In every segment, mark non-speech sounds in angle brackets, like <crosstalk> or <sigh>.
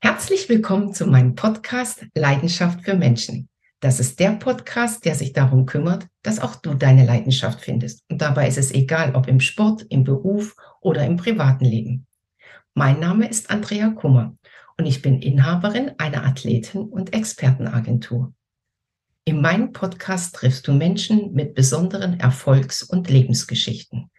Herzlich willkommen zu meinem Podcast Leidenschaft für Menschen. Das ist der Podcast, der sich darum kümmert, dass auch du deine Leidenschaft findest. Und dabei ist es egal, ob im Sport, im Beruf oder im privaten Leben. Mein Name ist Andrea Kummer und ich bin Inhaberin einer Athleten- und Expertenagentur. In meinem Podcast triffst du Menschen mit besonderen Erfolgs- und Lebensgeschichten.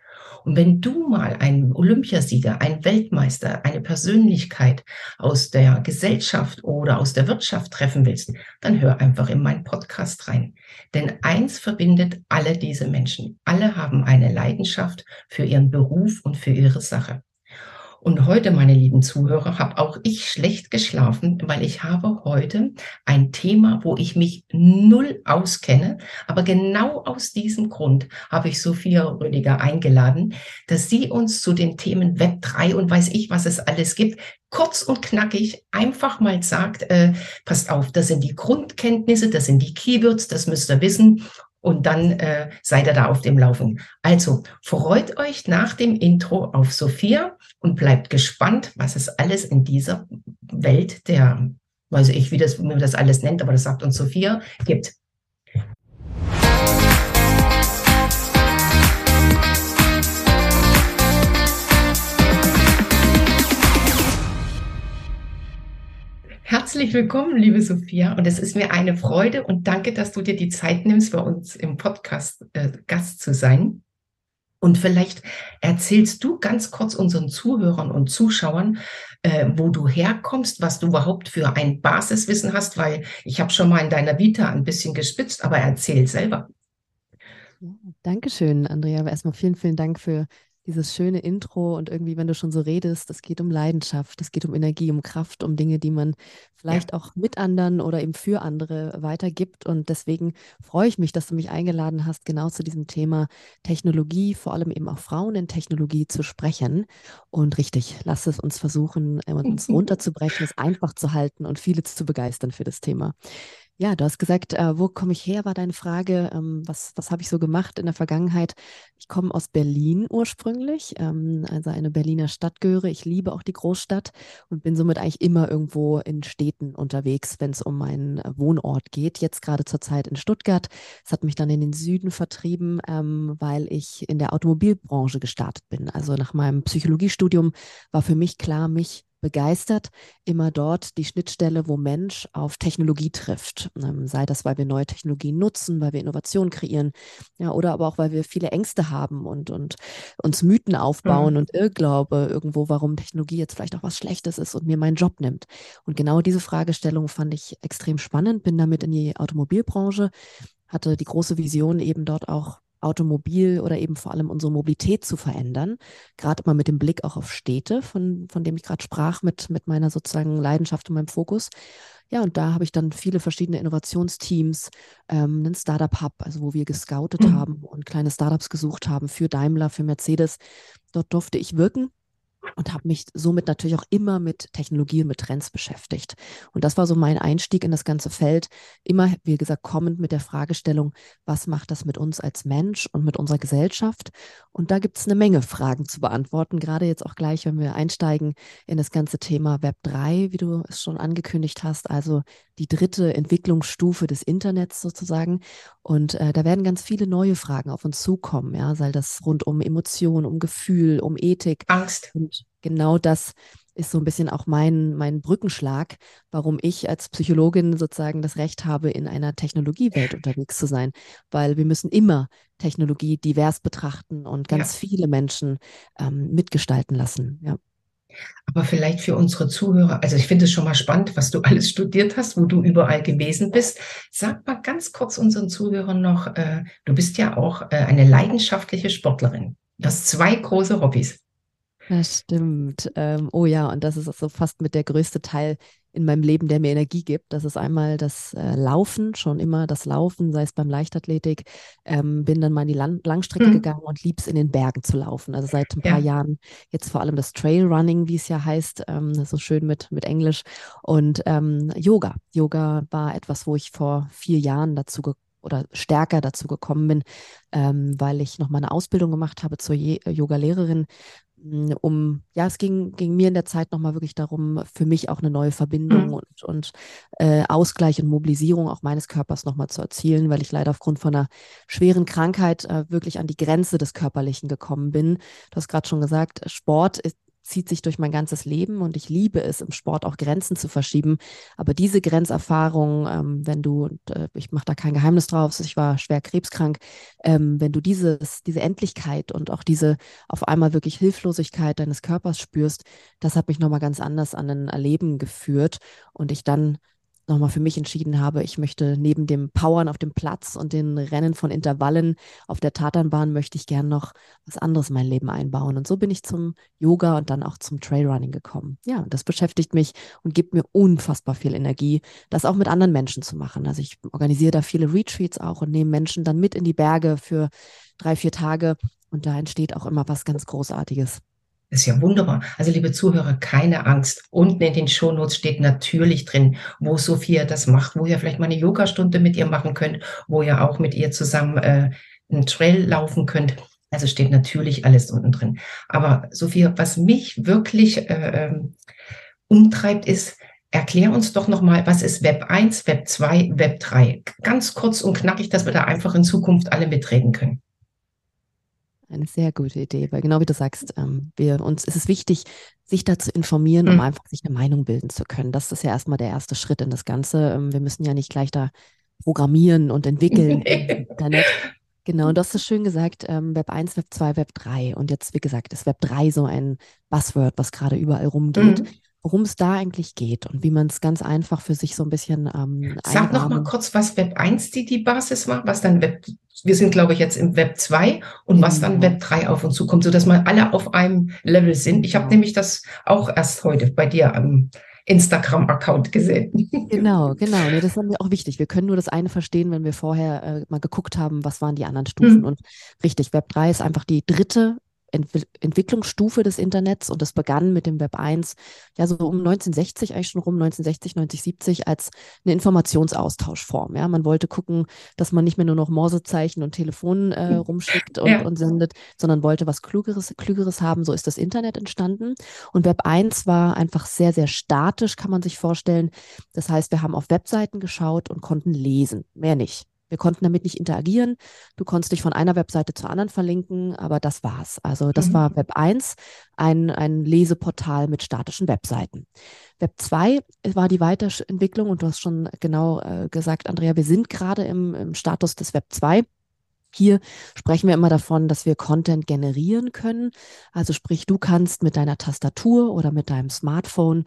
Und wenn du mal einen Olympiasieger, einen Weltmeister, eine Persönlichkeit aus der Gesellschaft oder aus der Wirtschaft treffen willst, dann hör einfach in meinen Podcast rein. Denn eins verbindet alle diese Menschen. Alle haben eine Leidenschaft für ihren Beruf und für ihre Sache. Und heute, meine lieben Zuhörer, habe auch ich schlecht geschlafen, weil ich habe heute ein Thema, wo ich mich null auskenne. Aber genau aus diesem Grund habe ich Sophia Rüdiger eingeladen, dass sie uns zu den Themen Web 3 und weiß ich, was es alles gibt, kurz und knackig einfach mal sagt, äh, passt auf, das sind die Grundkenntnisse, das sind die Keywords, das müsst ihr wissen und dann äh, seid ihr da auf dem Laufen. Also freut euch nach dem Intro auf Sophia und bleibt gespannt, was es alles in dieser Welt der, weiß ich, wie, das, wie man das alles nennt, aber das sagt uns Sophia, gibt. Herzlich willkommen, liebe Sophia. Und es ist mir eine Freude und danke, dass du dir die Zeit nimmst, bei uns im Podcast äh, Gast zu sein. Und vielleicht erzählst du ganz kurz unseren Zuhörern und Zuschauern, äh, wo du herkommst, was du überhaupt für ein Basiswissen hast, weil ich habe schon mal in deiner Vita ein bisschen gespitzt, aber erzähl selber. Dankeschön, Andrea. Erstmal vielen, vielen Dank für dieses schöne Intro und irgendwie, wenn du schon so redest, es geht um Leidenschaft, es geht um Energie, um Kraft, um Dinge, die man vielleicht ja. auch mit anderen oder eben für andere weitergibt. Und deswegen freue ich mich, dass du mich eingeladen hast, genau zu diesem Thema Technologie, vor allem eben auch Frauen in Technologie zu sprechen. Und richtig, lass es uns versuchen, äh, uns <laughs> runterzubrechen, es einfach zu halten und viele zu begeistern für das Thema. Ja, du hast gesagt, äh, wo komme ich her, war deine Frage. Ähm, was was habe ich so gemacht in der Vergangenheit? Ich komme aus Berlin ursprünglich, ähm, also eine Berliner Stadt gehöre. Ich liebe auch die Großstadt und bin somit eigentlich immer irgendwo in Städten unterwegs, wenn es um meinen äh, Wohnort geht. Jetzt gerade zur Zeit in Stuttgart. Es hat mich dann in den Süden vertrieben, ähm, weil ich in der Automobilbranche gestartet bin. Also nach meinem Psychologiestudium war für mich klar, mich begeistert immer dort die Schnittstelle, wo Mensch auf Technologie trifft. Ähm, sei das, weil wir neue Technologien nutzen, weil wir Innovationen kreieren, ja, oder aber auch, weil wir viele Ängste haben und, und uns Mythen aufbauen mhm. und Irrglaube irgendwo, warum Technologie jetzt vielleicht auch was Schlechtes ist und mir meinen Job nimmt. Und genau diese Fragestellung fand ich extrem spannend, bin damit in die Automobilbranche, hatte die große Vision, eben dort auch Automobil oder eben vor allem unsere Mobilität zu verändern. Gerade mal mit dem Blick auch auf Städte, von, von dem ich gerade sprach, mit, mit meiner sozusagen Leidenschaft und meinem Fokus. Ja, und da habe ich dann viele verschiedene Innovationsteams, ähm, einen Startup-Hub, also wo wir gescoutet mhm. haben und kleine Startups gesucht haben für Daimler, für Mercedes. Dort durfte ich wirken und habe mich somit natürlich auch immer mit Technologie und mit Trends beschäftigt. Und das war so mein Einstieg in das ganze Feld. Immer, wie gesagt, kommend mit der Fragestellung, was macht das mit uns als Mensch und mit unserer Gesellschaft? Und da gibt es eine Menge Fragen zu beantworten, gerade jetzt auch gleich, wenn wir einsteigen in das ganze Thema Web 3, wie du es schon angekündigt hast, also die dritte Entwicklungsstufe des Internets sozusagen. Und äh, da werden ganz viele neue Fragen auf uns zukommen, ja, sei das rund um Emotionen, um Gefühl, um Ethik. Angst. Und genau das ist so ein bisschen auch mein, mein Brückenschlag, warum ich als Psychologin sozusagen das Recht habe, in einer Technologiewelt unterwegs zu sein. Weil wir müssen immer Technologie divers betrachten und ganz ja. viele Menschen ähm, mitgestalten lassen. Ja. Aber vielleicht für unsere Zuhörer, also ich finde es schon mal spannend, was du <laughs> alles studiert hast, wo du überall gewesen bist. Sag mal ganz kurz unseren Zuhörern noch, äh, du bist ja auch äh, eine leidenschaftliche Sportlerin. Du hast zwei große Hobbys. Das stimmt. Ähm, oh ja, und das ist so fast mit der größte Teil in meinem Leben, der mir Energie gibt. Das ist einmal das äh, Laufen, schon immer das Laufen, sei es beim Leichtathletik. Ähm, bin dann mal in die Lang Langstrecke mhm. gegangen und lieb's in den Bergen zu laufen. Also seit ein paar ja. Jahren jetzt vor allem das Trailrunning, wie es ja heißt, ähm, so schön mit, mit Englisch. Und ähm, Yoga. Yoga war etwas, wo ich vor vier Jahren dazu gekommen oder stärker dazu gekommen bin, ähm, weil ich noch mal eine Ausbildung gemacht habe zur Yoga-Lehrerin, um, ja, es ging, ging mir in der Zeit nochmal wirklich darum, für mich auch eine neue Verbindung mhm. und, und äh, Ausgleich und Mobilisierung auch meines Körpers nochmal zu erzielen, weil ich leider aufgrund von einer schweren Krankheit äh, wirklich an die Grenze des Körperlichen gekommen bin. Du hast gerade schon gesagt, Sport ist, zieht sich durch mein ganzes Leben und ich liebe es, im Sport auch Grenzen zu verschieben. Aber diese Grenzerfahrung, ähm, wenn du, und, äh, ich mache da kein Geheimnis drauf, ich war schwer krebskrank, ähm, wenn du dieses, diese Endlichkeit und auch diese auf einmal wirklich Hilflosigkeit deines Körpers spürst, das hat mich nochmal ganz anders an ein Erleben geführt und ich dann nochmal für mich entschieden habe, ich möchte neben dem Powern auf dem Platz und den Rennen von Intervallen auf der Tatanbahn möchte ich gern noch was anderes in mein Leben einbauen. Und so bin ich zum Yoga und dann auch zum Trailrunning gekommen. Ja, das beschäftigt mich und gibt mir unfassbar viel Energie, das auch mit anderen Menschen zu machen. Also ich organisiere da viele Retreats auch und nehme Menschen dann mit in die Berge für drei, vier Tage. Und da entsteht auch immer was ganz Großartiges. Das ist ja wunderbar. Also liebe Zuhörer, keine Angst. Unten in den Shownotes steht natürlich drin, wo Sophia das macht, wo ihr vielleicht mal eine Yogastunde mit ihr machen könnt, wo ihr auch mit ihr zusammen äh, einen Trail laufen könnt. Also steht natürlich alles unten drin. Aber Sophia, was mich wirklich äh, ähm, umtreibt, ist, erklär uns doch nochmal, was ist Web 1, Web 2, Web 3? Ganz kurz und knackig, dass wir da einfach in Zukunft alle mitreden können. Eine sehr gute Idee, weil genau wie du sagst, ähm, wir, uns ist es wichtig, sich da zu informieren, um mhm. einfach sich eine Meinung bilden zu können. Das ist ja erstmal der erste Schritt in das Ganze. Ähm, wir müssen ja nicht gleich da programmieren und entwickeln im <laughs> Internet. Genau, und du hast es schön gesagt, ähm, Web 1, Web 2, Web 3. Und jetzt, wie gesagt, ist Web 3 so ein Buzzword, was gerade überall rumgeht. Mhm worum es da eigentlich geht und wie man es ganz einfach für sich so ein bisschen ähm, Sag noch mal kurz, was Web 1 die, die Basis war, was dann Web, wir sind glaube ich jetzt im Web 2 und was dann Web 3 auf uns zukommt, sodass mal alle auf einem Level sind. Ich habe genau. nämlich das auch erst heute bei dir am Instagram-Account gesehen. Genau, genau. Nee, das ist mir auch wichtig. Wir können nur das eine verstehen, wenn wir vorher äh, mal geguckt haben, was waren die anderen Stufen. Mhm. Und richtig, Web 3 ist einfach die dritte Ent Entwicklungsstufe des Internets und das begann mit dem Web 1, ja so um 1960 eigentlich schon rum, 1960, 1970 als eine Informationsaustauschform. Ja, man wollte gucken, dass man nicht mehr nur noch Morsezeichen und Telefon äh, hm. rumschickt und, ja. und sendet, sondern wollte was Klügeres, Klügeres haben. So ist das Internet entstanden. Und Web 1 war einfach sehr, sehr statisch, kann man sich vorstellen. Das heißt, wir haben auf Webseiten geschaut und konnten lesen, mehr nicht. Wir konnten damit nicht interagieren. Du konntest dich von einer Webseite zur anderen verlinken, aber das war's. Also das mhm. war Web 1, ein, ein Leseportal mit statischen Webseiten. Web 2 war die Weiterentwicklung und du hast schon genau äh, gesagt, Andrea, wir sind gerade im, im Status des Web 2. Hier sprechen wir immer davon, dass wir Content generieren können. Also sprich, du kannst mit deiner Tastatur oder mit deinem Smartphone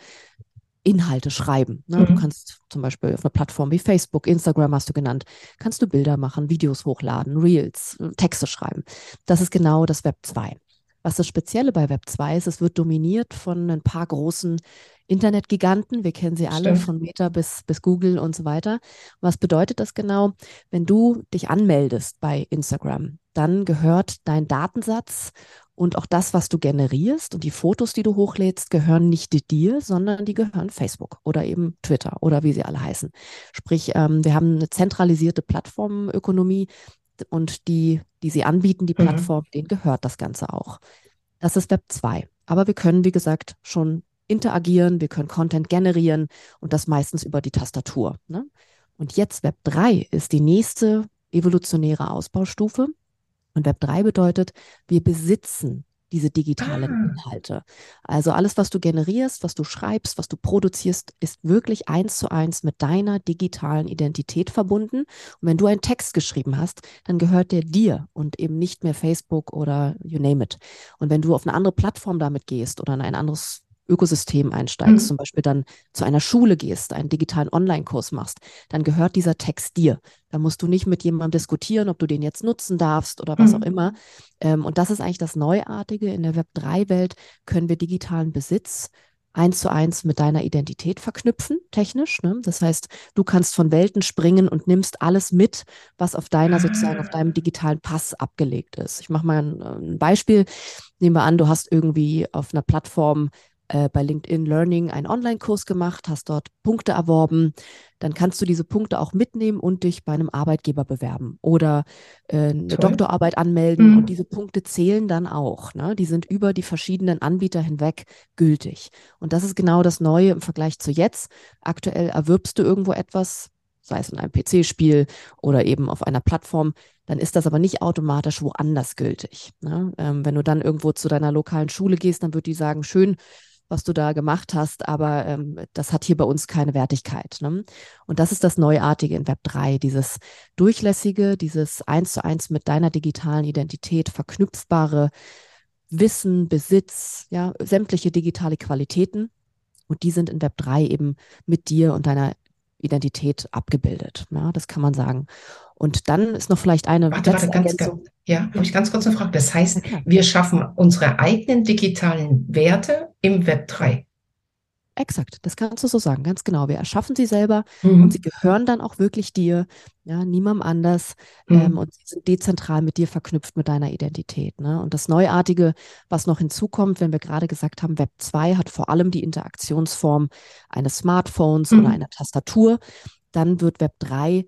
Inhalte schreiben. Ne? Mhm. Du kannst zum Beispiel auf einer Plattform wie Facebook, Instagram hast du genannt, kannst du Bilder machen, Videos hochladen, Reels, Texte schreiben. Das ist genau das Web 2. Was das Spezielle bei Web 2 ist, es wird dominiert von ein paar großen Internetgiganten. Wir kennen sie alle, Stimmt. von Meta bis, bis Google und so weiter. Was bedeutet das genau? Wenn du dich anmeldest bei Instagram, dann gehört dein Datensatz und auch das, was du generierst und die Fotos, die du hochlädst, gehören nicht dir, sondern die gehören Facebook oder eben Twitter oder wie sie alle heißen. Sprich, ähm, wir haben eine zentralisierte Plattformökonomie und die, die sie anbieten, die mhm. Plattform, mhm. denen gehört das Ganze auch. Das ist Web 2. Aber wir können, wie gesagt, schon interagieren, wir können Content generieren und das meistens über die Tastatur. Ne? Und jetzt Web 3 ist die nächste evolutionäre Ausbaustufe. Und Web 3 bedeutet, wir besitzen diese digitalen ah. Inhalte. Also alles, was du generierst, was du schreibst, was du produzierst, ist wirklich eins zu eins mit deiner digitalen Identität verbunden. Und wenn du einen Text geschrieben hast, dann gehört der dir und eben nicht mehr Facebook oder you name it. Und wenn du auf eine andere Plattform damit gehst oder in ein anderes Ökosystem einsteigst, mhm. zum Beispiel dann zu einer Schule gehst, einen digitalen Online-Kurs machst, dann gehört dieser Text dir. Da musst du nicht mit jemandem diskutieren, ob du den jetzt nutzen darfst oder was mhm. auch immer. Ähm, und das ist eigentlich das Neuartige. In der Web3-Welt können wir digitalen Besitz eins zu eins mit deiner Identität verknüpfen, technisch. Ne? Das heißt, du kannst von Welten springen und nimmst alles mit, was auf deiner sozusagen, auf deinem digitalen Pass abgelegt ist. Ich mache mal ein, ein Beispiel. Nehmen wir an, du hast irgendwie auf einer Plattform äh, bei LinkedIn Learning einen Online-Kurs gemacht, hast dort Punkte erworben, dann kannst du diese Punkte auch mitnehmen und dich bei einem Arbeitgeber bewerben oder äh, eine Toll. Doktorarbeit anmelden. Mhm. Und diese Punkte zählen dann auch. Ne? Die sind über die verschiedenen Anbieter hinweg gültig. Und das ist genau das Neue im Vergleich zu jetzt. Aktuell erwirbst du irgendwo etwas, sei es in einem PC-Spiel oder eben auf einer Plattform, dann ist das aber nicht automatisch woanders gültig. Ne? Ähm, wenn du dann irgendwo zu deiner lokalen Schule gehst, dann wird die sagen, schön, was du da gemacht hast, aber ähm, das hat hier bei uns keine Wertigkeit. Ne? Und das ist das Neuartige in Web 3, dieses durchlässige, dieses eins zu eins mit deiner digitalen Identität verknüpfbare Wissen, Besitz, ja, sämtliche digitale Qualitäten. Und die sind in Web 3 eben mit dir und deiner Identität abgebildet. Ja, das kann man sagen. Und dann ist noch vielleicht eine warte, warte, ganz, ganz, Ja, habe ich ganz kurz eine Frage. Das heißt, wir schaffen unsere eigenen digitalen Werte im Web 3. Exakt, das kannst du so sagen, ganz genau. Wir erschaffen sie selber mhm. und sie gehören dann auch wirklich dir, ja, niemandem anders mhm. ähm, und sie sind dezentral mit dir verknüpft mit deiner Identität. Ne? Und das Neuartige, was noch hinzukommt, wenn wir gerade gesagt haben, Web 2 hat vor allem die Interaktionsform eines Smartphones mhm. oder einer Tastatur, dann wird Web 3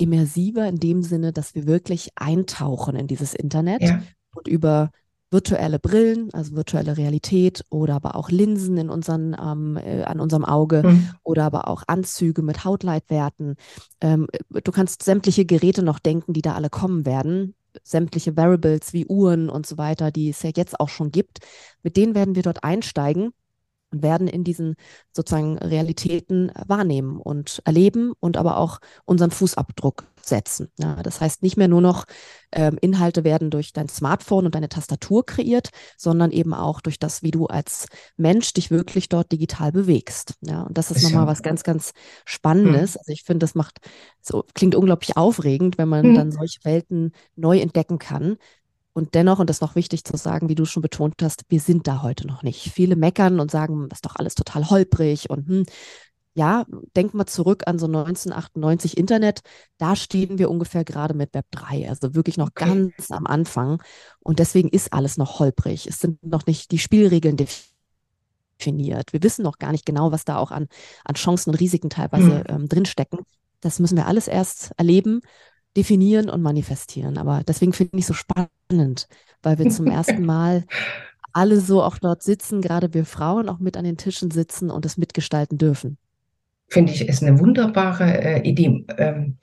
immersiver in dem Sinne, dass wir wirklich eintauchen in dieses Internet ja. und über virtuelle Brillen, also virtuelle Realität oder aber auch Linsen in unseren, ähm, äh, an unserem Auge mhm. oder aber auch Anzüge mit Hautleitwerten. Ähm, du kannst sämtliche Geräte noch denken, die da alle kommen werden. Sämtliche Variables wie Uhren und so weiter, die es ja jetzt auch schon gibt. Mit denen werden wir dort einsteigen und werden in diesen sozusagen Realitäten wahrnehmen und erleben und aber auch unseren Fußabdruck setzen. Ja, das heißt, nicht mehr nur noch ähm, Inhalte werden durch dein Smartphone und deine Tastatur kreiert, sondern eben auch durch das, wie du als Mensch dich wirklich dort digital bewegst. Ja, und das ist, nochmal was ganz, ganz Spannendes. Mhm. Also ich finde, das macht, so klingt unglaublich aufregend, wenn man mhm. dann solche Welten neu entdecken kann. Und dennoch, und das ist noch wichtig zu sagen, wie du schon betont hast, wir sind da heute noch nicht. Viele meckern und sagen, das ist doch alles total holprig und hm, ja, denk mal zurück an so 1998 Internet. Da stehen wir ungefähr gerade mit Web 3, also wirklich noch okay. ganz am Anfang. Und deswegen ist alles noch holprig. Es sind noch nicht die Spielregeln definiert. Wir wissen noch gar nicht genau, was da auch an, an Chancen und Risiken teilweise mhm. ähm, drinstecken. Das müssen wir alles erst erleben definieren und manifestieren. Aber deswegen finde ich es so spannend, weil wir zum ersten Mal alle so auch dort sitzen, gerade wir Frauen auch mit an den Tischen sitzen und es mitgestalten dürfen. Finde ich, ist eine wunderbare äh, Idee. Ähm,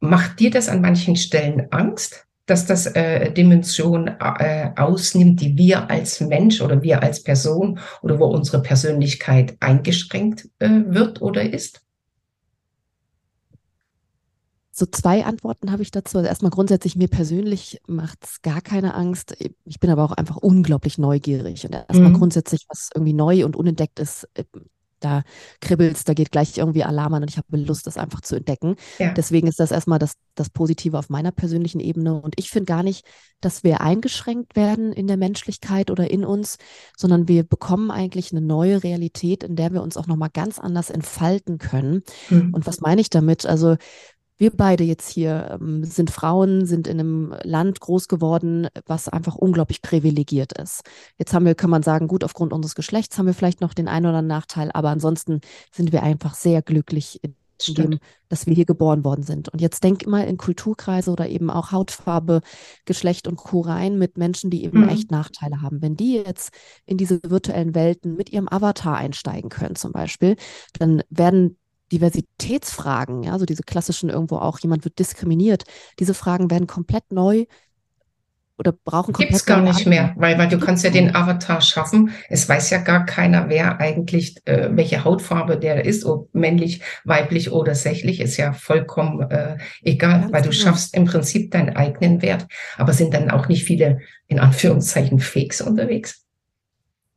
macht dir das an manchen Stellen Angst, dass das äh, Dimension äh, ausnimmt, die wir als Mensch oder wir als Person oder wo unsere Persönlichkeit eingeschränkt äh, wird oder ist? So zwei Antworten habe ich dazu. Also erstmal grundsätzlich, mir persönlich macht es gar keine Angst. Ich bin aber auch einfach unglaublich neugierig. Und erstmal mhm. grundsätzlich, was irgendwie neu und unentdeckt ist, äh, da kribbelst, da geht gleich irgendwie Alarm an und ich habe Lust, das einfach zu entdecken. Ja. Deswegen ist das erstmal das, das Positive auf meiner persönlichen Ebene. Und ich finde gar nicht, dass wir eingeschränkt werden in der Menschlichkeit oder in uns, sondern wir bekommen eigentlich eine neue Realität, in der wir uns auch nochmal ganz anders entfalten können. Mhm. Und was meine ich damit? Also wir beide jetzt hier ähm, sind Frauen, sind in einem Land groß geworden, was einfach unglaublich privilegiert ist. Jetzt haben wir, kann man sagen, gut, aufgrund unseres Geschlechts haben wir vielleicht noch den einen oder anderen Nachteil, aber ansonsten sind wir einfach sehr glücklich in dem, dass wir hier geboren worden sind. Und jetzt denk mal in Kulturkreise oder eben auch Hautfarbe, Geschlecht und Co. rein mit Menschen, die eben mhm. echt Nachteile haben. Wenn die jetzt in diese virtuellen Welten mit ihrem Avatar einsteigen können, zum Beispiel, dann werden Diversitätsfragen, ja, so diese klassischen irgendwo auch, jemand wird diskriminiert, diese Fragen werden komplett neu oder brauchen komplett Gibt es gar nicht mehr, weil, weil du kannst ja den Avatar schaffen. Es weiß ja gar keiner, wer eigentlich, äh, welche Hautfarbe der ist, ob männlich, weiblich oder sächlich, ist ja vollkommen äh, egal, Ganz weil du genau. schaffst im Prinzip deinen eigenen Wert. Aber sind dann auch nicht viele, in Anführungszeichen, Fakes unterwegs?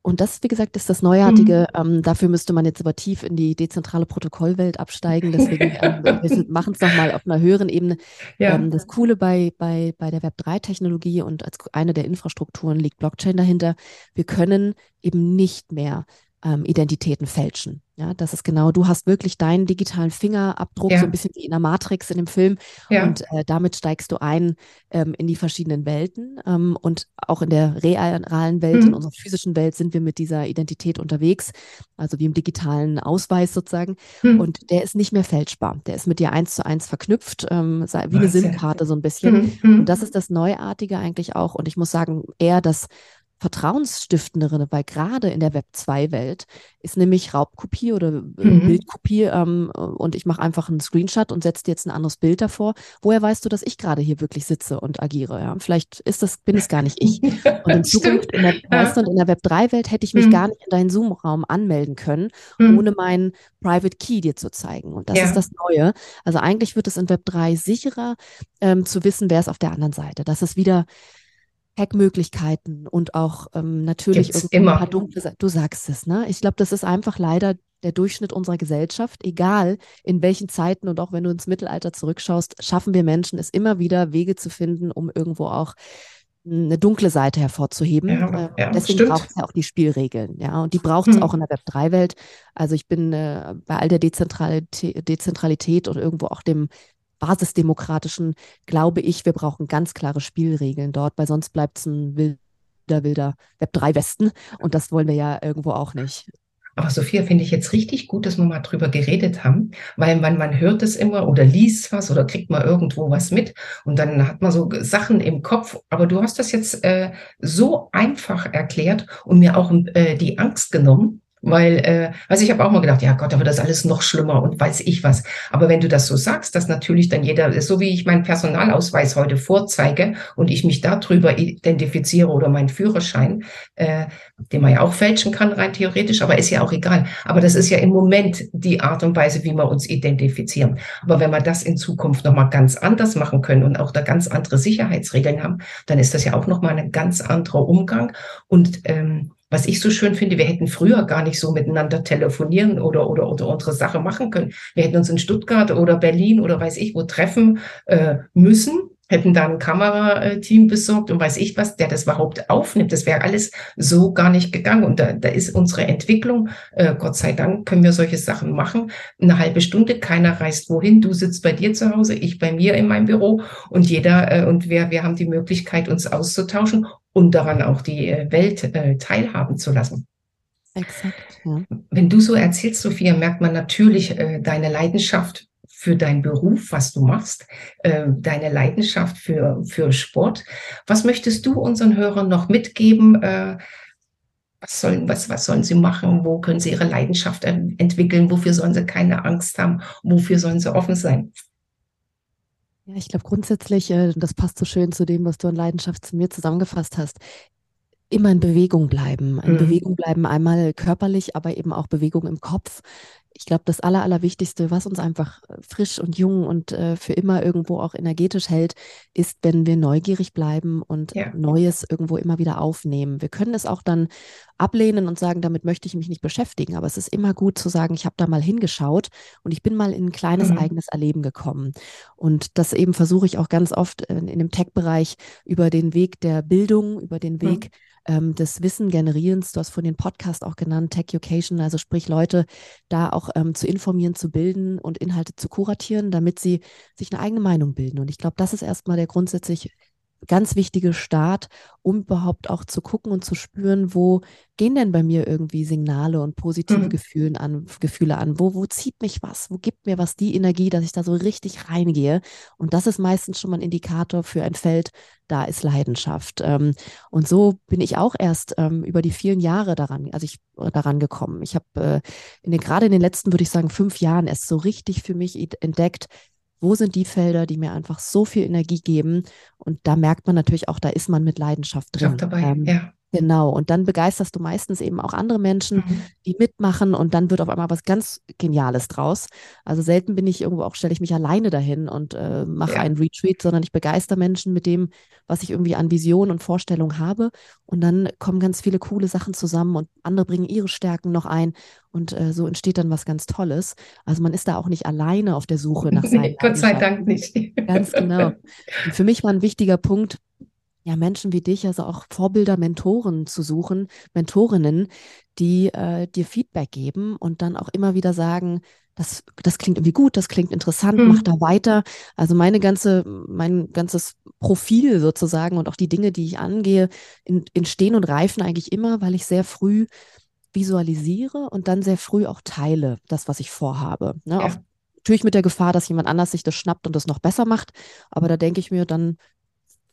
Und das, wie gesagt, ist das Neuartige. Mhm. Ähm, dafür müsste man jetzt aber tief in die dezentrale Protokollwelt absteigen. Deswegen ähm, wir <laughs> machen es nochmal auf einer höheren Ebene. Ja. Ähm, das Coole bei, bei, bei der Web3-Technologie und als eine der Infrastrukturen liegt Blockchain dahinter. Wir können eben nicht mehr ähm, Identitäten fälschen. Ja, das ist genau, du hast wirklich deinen digitalen Fingerabdruck, ja. so ein bisschen wie in der Matrix in dem Film. Ja. Und äh, damit steigst du ein ähm, in die verschiedenen Welten. Ähm, und auch in der realen Welt, mhm. in unserer physischen Welt sind wir mit dieser Identität unterwegs, also wie im digitalen Ausweis sozusagen. Mhm. Und der ist nicht mehr fälschbar. Der ist mit dir eins zu eins verknüpft, ähm, wie eine SIM-Karte so ein bisschen. Mhm. Und das ist das Neuartige eigentlich auch. Und ich muss sagen, eher das vertrauensstiftendere, weil gerade in der Web 2-Welt ist nämlich Raubkopie oder äh, mhm. Bildkopie ähm, und ich mache einfach einen Screenshot und setze dir jetzt ein anderes Bild davor. Woher weißt du, dass ich gerade hier wirklich sitze und agiere? Ja? Vielleicht ist das, bin es gar nicht ich. <laughs> Und in Zukunft in der, weißt du, und in der Web 3-Welt hätte ich mich mhm. gar nicht in deinen Zoom-Raum anmelden können, mhm. ohne meinen Private Key dir zu zeigen. Und das ja. ist das Neue. Also eigentlich wird es in Web 3 sicherer ähm, zu wissen, wer ist auf der anderen Seite. Das ist wieder Hackmöglichkeiten und auch ähm, natürlich immer. ein paar dunkle Du sagst es, ne? Ich glaube, das ist einfach leider der Durchschnitt unserer Gesellschaft. Egal in welchen Zeiten und auch wenn du ins Mittelalter zurückschaust, schaffen wir Menschen es immer wieder, Wege zu finden, um irgendwo auch eine dunkle Seite hervorzuheben. Ja, äh, ja, Deswegen braucht es ja auch die Spielregeln, ja. Und die braucht es hm. auch in der Web3-Welt. Also ich bin äh, bei all der Dezentralität, Dezentralität und irgendwo auch dem basisdemokratischen, glaube ich, wir brauchen ganz klare Spielregeln dort, weil sonst bleibt es ein wilder, wilder Web3-Westen und das wollen wir ja irgendwo auch nicht. Aber Sophia, finde ich jetzt richtig gut, dass wir mal drüber geredet haben, weil man, man hört es immer oder liest was oder kriegt mal irgendwo was mit und dann hat man so Sachen im Kopf. Aber du hast das jetzt äh, so einfach erklärt und mir auch äh, die Angst genommen, weil, äh, also ich habe auch mal gedacht, ja Gott, da wird das alles noch schlimmer und weiß ich was. Aber wenn du das so sagst, dass natürlich dann jeder, so wie ich meinen Personalausweis heute vorzeige und ich mich darüber identifiziere oder meinen Führerschein, äh, den man ja auch fälschen kann, rein theoretisch, aber ist ja auch egal. Aber das ist ja im Moment die Art und Weise, wie wir uns identifizieren. Aber wenn wir das in Zukunft nochmal ganz anders machen können und auch da ganz andere Sicherheitsregeln haben, dann ist das ja auch nochmal ein ganz anderer Umgang. Und ähm, was ich so schön finde, wir hätten früher gar nicht so miteinander telefonieren oder, oder, oder unsere Sache machen können. Wir hätten uns in Stuttgart oder Berlin oder weiß ich wo treffen äh, müssen hätten da ein Kamerateam besorgt und weiß ich was, der das überhaupt aufnimmt. Das wäre alles so gar nicht gegangen. Und da, da ist unsere Entwicklung, äh, Gott sei Dank, können wir solche Sachen machen. Eine halbe Stunde, keiner reist wohin. Du sitzt bei dir zu Hause, ich bei mir in meinem Büro und jeder äh, und wir, wir haben die Möglichkeit, uns auszutauschen und daran auch die äh, Welt äh, teilhaben zu lassen. Exakt. Ja. Wenn du so erzählst, Sophia, merkt man natürlich äh, deine Leidenschaft für deinen Beruf, was du machst, äh, deine Leidenschaft für, für Sport. Was möchtest du unseren Hörern noch mitgeben? Äh, was sollen, was, was sollen sie machen? Wo können sie ihre Leidenschaft entwickeln? Wofür sollen sie keine Angst haben? Wofür sollen sie offen sein? Ja, ich glaube grundsätzlich, äh, das passt so schön zu dem, was du an Leidenschaft zu mir zusammengefasst hast immer in Bewegung bleiben. In mhm. Bewegung bleiben einmal körperlich, aber eben auch Bewegung im Kopf ich glaube, das Aller, Allerwichtigste, was uns einfach äh, frisch und jung und äh, für immer irgendwo auch energetisch hält, ist, wenn wir neugierig bleiben und ja. Neues irgendwo immer wieder aufnehmen. Wir können es auch dann ablehnen und sagen, damit möchte ich mich nicht beschäftigen. Aber es ist immer gut zu sagen, ich habe da mal hingeschaut und ich bin mal in ein kleines mhm. eigenes Erleben gekommen. Und das eben versuche ich auch ganz oft in, in dem Tech-Bereich über den Weg der Bildung, über den mhm. Weg mhm ähm, des Wissen-Generierens. Du hast von den Podcast auch genannt, Tech Education, also sprich Leute da auch ähm, zu informieren, zu bilden und Inhalte zu kuratieren, damit sie sich eine eigene Meinung bilden. Und ich glaube, das ist erstmal der grundsätzlich ganz wichtige Start, um überhaupt auch zu gucken und zu spüren, wo gehen denn bei mir irgendwie Signale und positive mhm. Gefühle an, Gefühle an? Wo, wo zieht mich was? Wo gibt mir was die Energie, dass ich da so richtig reingehe? Und das ist meistens schon mal ein Indikator für ein Feld, da ist Leidenschaft. Ähm, und so bin ich auch erst ähm, über die vielen Jahre daran, also ich äh, daran gekommen. Ich habe äh, in den, gerade in den letzten, würde ich sagen, fünf Jahren erst so richtig für mich entdeckt, wo sind die Felder, die mir einfach so viel Energie geben? Und da merkt man natürlich auch, da ist man mit Leidenschaft drin. Dabei, ähm, ja. Genau, und dann begeisterst du meistens eben auch andere Menschen, mhm. die mitmachen und dann wird auf einmal was ganz Geniales draus. Also selten bin ich irgendwo auch, stelle ich mich alleine dahin und äh, mache ja. einen Retreat, sondern ich begeister Menschen mit dem, was ich irgendwie an Vision und Vorstellung habe. Und dann kommen ganz viele coole Sachen zusammen und andere bringen ihre Stärken noch ein und äh, so entsteht dann was ganz Tolles. Also man ist da auch nicht alleine auf der Suche nach <laughs> seinen. Gott sei Dank nicht. Ganz genau. <laughs> Und für mich war ein wichtiger Punkt, ja, Menschen wie dich, also auch Vorbilder, Mentoren zu suchen, Mentorinnen, die äh, dir Feedback geben und dann auch immer wieder sagen, das, das klingt irgendwie gut, das klingt interessant, mhm. mach da weiter. Also meine ganze, mein ganzes Profil sozusagen und auch die Dinge, die ich angehe, in, entstehen und reifen eigentlich immer, weil ich sehr früh visualisiere und dann sehr früh auch teile, das, was ich vorhabe. Ne? Ja. Auch, natürlich mit der Gefahr, dass jemand anders sich das schnappt und das noch besser macht. Aber da denke ich mir, dann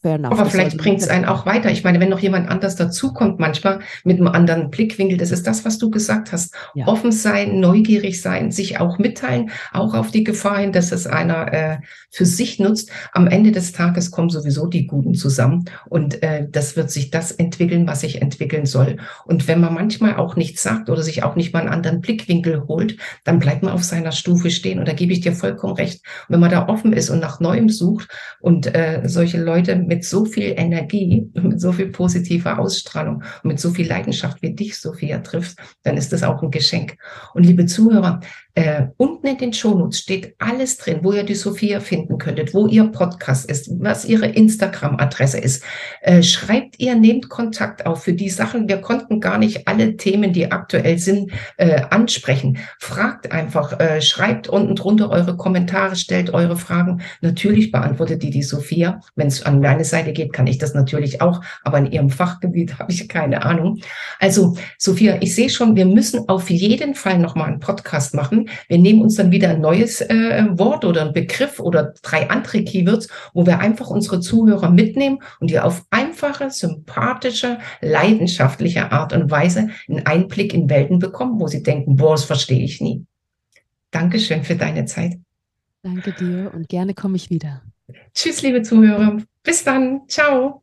Enough, Aber vielleicht bringt es einen auch weiter. Ich meine, wenn noch jemand anders dazukommt, manchmal mit einem anderen Blickwinkel, das ist das, was du gesagt hast. Ja. Offen sein, neugierig sein, sich auch mitteilen, auch auf die Gefahr hin, dass es einer äh, für sich nutzt. Am Ende des Tages kommen sowieso die Guten zusammen und äh, das wird sich das entwickeln, was sich entwickeln soll. Und wenn man manchmal auch nichts sagt oder sich auch nicht mal einen anderen Blickwinkel holt, dann bleibt man auf seiner Stufe stehen. Und da gebe ich dir vollkommen recht. Und wenn man da offen ist und nach Neuem sucht und äh, solche Leute mit so viel Energie, mit so viel positiver Ausstrahlung und mit so viel Leidenschaft wie dich, Sophia, trifft, dann ist das auch ein Geschenk. Und liebe Zuhörer, äh, unten in den Shownotes steht alles drin, wo ihr die Sophia finden könntet, wo ihr Podcast ist, was ihre Instagram-Adresse ist. Äh, schreibt ihr, nehmt Kontakt auf für die Sachen. Wir konnten gar nicht alle Themen, die aktuell sind, äh, ansprechen. Fragt einfach, äh, schreibt unten drunter eure Kommentare, stellt eure Fragen. Natürlich beantwortet die die Sophia. Wenn es an meine Seite geht, kann ich das natürlich auch, aber in ihrem Fachgebiet <laughs> habe ich keine Ahnung. Also Sophia, ich sehe schon, wir müssen auf jeden Fall nochmal einen Podcast machen wir nehmen uns dann wieder ein neues äh, Wort oder ein Begriff oder drei andere Keywords, wo wir einfach unsere Zuhörer mitnehmen und die auf einfache, sympathische, leidenschaftliche Art und Weise einen Einblick in Welten bekommen, wo sie denken, boah, das verstehe ich nie. Dankeschön für deine Zeit. Danke dir und gerne komme ich wieder. Tschüss, liebe Zuhörer. Bis dann. Ciao.